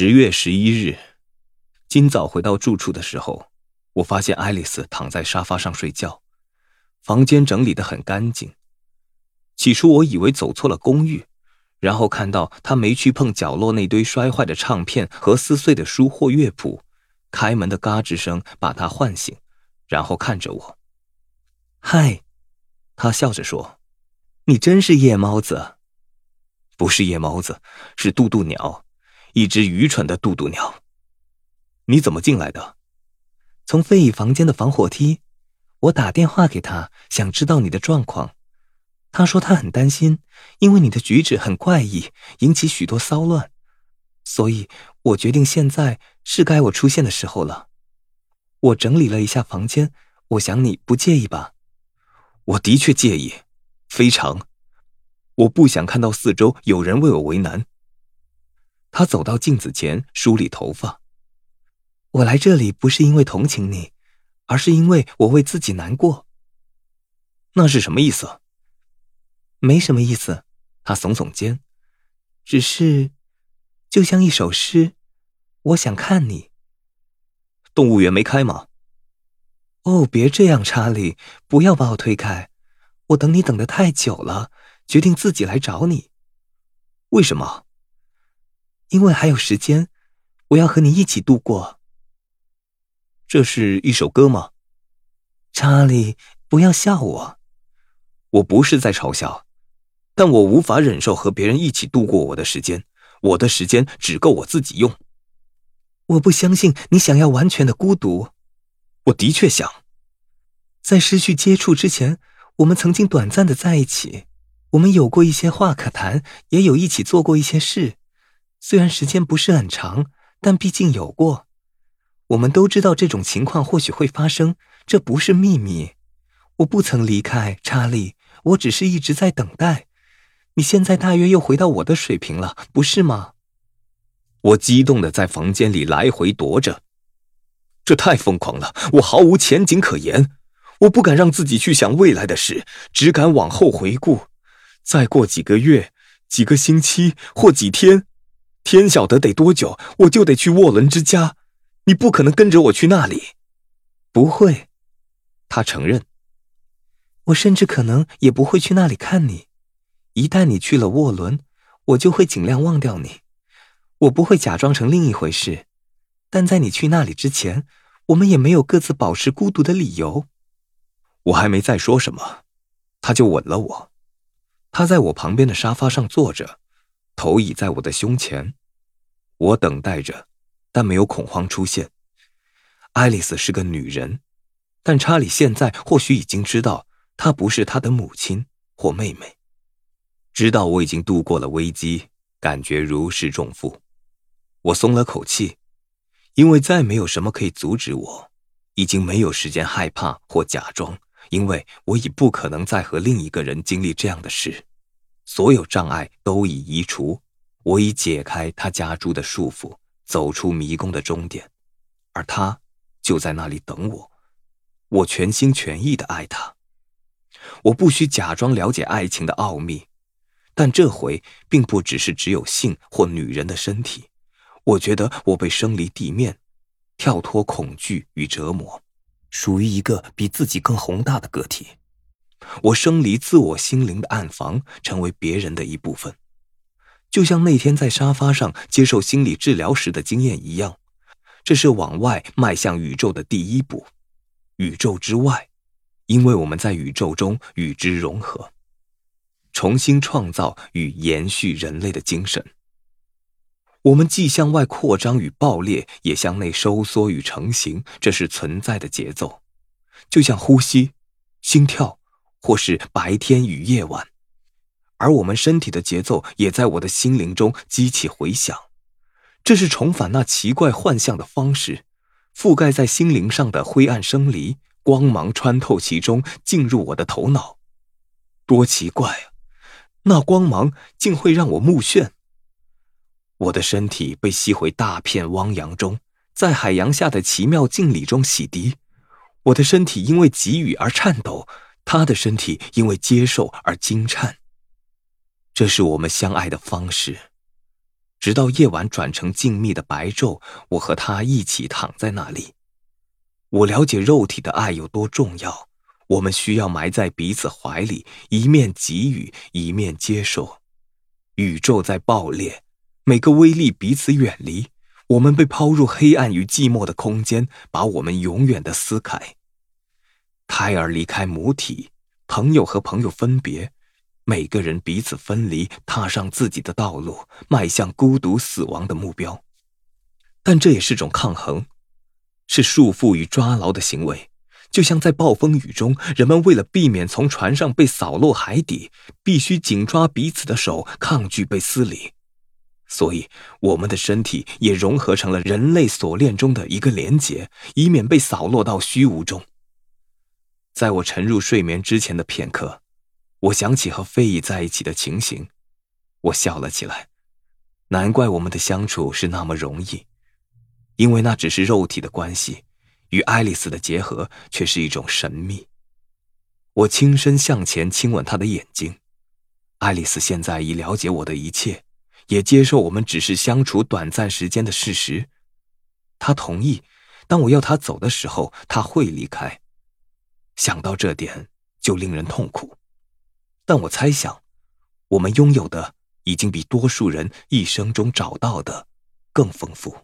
十月十一日，今早回到住处的时候，我发现爱丽丝躺在沙发上睡觉，房间整理的很干净。起初我以为走错了公寓，然后看到她没去碰角落那堆摔坏的唱片和撕碎的书或乐谱，开门的嘎吱声把她唤醒，然后看着我。嗨，她笑着说：“你真是夜猫子。”不是夜猫子，是渡渡鸟。一只愚蠢的渡渡鸟，你怎么进来的？从费姨房间的防火梯。我打电话给他，想知道你的状况。他说他很担心，因为你的举止很怪异，引起许多骚乱。所以我决定现在是该我出现的时候了。我整理了一下房间，我想你不介意吧？我的确介意，非常。我不想看到四周有人为我为难。他走到镜子前，梳理头发。我来这里不是因为同情你，而是因为我为自己难过。那是什么意思？没什么意思。他耸耸肩，只是，就像一首诗。我想看你。动物园没开吗？哦，别这样，查理，不要把我推开。我等你等的太久了，决定自己来找你。为什么？因为还有时间，我要和你一起度过。这是一首歌吗？查理，不要笑我。我不是在嘲笑，但我无法忍受和别人一起度过我的时间。我的时间只够我自己用。我不相信你想要完全的孤独。我的确想。在失去接触之前，我们曾经短暂的在一起。我们有过一些话可谈，也有一起做过一些事。虽然时间不是很长，但毕竟有过。我们都知道这种情况或许会发生，这不是秘密。我不曾离开查理，我只是一直在等待。你现在大约又回到我的水平了，不是吗？我激动的在房间里来回踱着，这太疯狂了，我毫无前景可言。我不敢让自己去想未来的事，只敢往后回顾。再过几个月、几个星期或几天。天晓得得多久，我就得去沃伦之家。你不可能跟着我去那里。不会，他承认。我甚至可能也不会去那里看你。一旦你去了沃伦，我就会尽量忘掉你。我不会假装成另一回事。但在你去那里之前，我们也没有各自保持孤独的理由。我还没再说什么，他就吻了我。他在我旁边的沙发上坐着。头倚在我的胸前，我等待着，但没有恐慌出现。爱丽丝是个女人，但查理现在或许已经知道，她不是他的母亲或妹妹。知道我已经度过了危机，感觉如释重负。我松了口气，因为再没有什么可以阻止我，已经没有时间害怕或假装，因为我已不可能再和另一个人经历这样的事。所有障碍都已移除，我已解开他家住的束缚，走出迷宫的终点，而他就在那里等我。我全心全意的爱他，我不需假装了解爱情的奥秘，但这回并不只是只有性或女人的身体。我觉得我被生离地面，跳脱恐惧与折磨，属于一个比自己更宏大的个体。我生离自我心灵的暗房，成为别人的一部分，就像那天在沙发上接受心理治疗时的经验一样。这是往外迈向宇宙的第一步，宇宙之外，因为我们在宇宙中与之融合，重新创造与延续人类的精神。我们既向外扩张与爆裂，也向内收缩与成型，这是存在的节奏，就像呼吸、心跳。或是白天与夜晚，而我们身体的节奏也在我的心灵中激起回响。这是重返那奇怪幻象的方式，覆盖在心灵上的灰暗生离，光芒穿透其中，进入我的头脑。多奇怪啊！那光芒竟会让我目眩。我的身体被吸回大片汪洋中，在海洋下的奇妙镜里中洗涤。我的身体因为给予而颤抖。他的身体因为接受而惊颤。这是我们相爱的方式。直到夜晚转成静谧的白昼，我和他一起躺在那里。我了解肉体的爱有多重要，我们需要埋在彼此怀里，一面给予，一面接受。宇宙在爆裂，每个微粒彼此远离，我们被抛入黑暗与寂寞的空间，把我们永远的撕开。胎儿离开母体，朋友和朋友分别。每个人彼此分离，踏上自己的道路，迈向孤独死亡的目标。但这也是种抗衡，是束缚与抓牢的行为。就像在暴风雨中，人们为了避免从船上被扫落海底，必须紧抓彼此的手，抗拒被撕离。所以，我们的身体也融合成了人类锁链中的一个连结，以免被扫落到虚无中。在我沉入睡眠之前的片刻。我想起和费姨在一起的情形，我笑了起来。难怪我们的相处是那么容易，因为那只是肉体的关系，与爱丽丝的结合却是一种神秘。我轻身向前亲吻她的眼睛。爱丽丝现在已了解我的一切，也接受我们只是相处短暂时间的事实。她同意，当我要她走的时候，她会离开。想到这点，就令人痛苦。但我猜想，我们拥有的已经比多数人一生中找到的更丰富。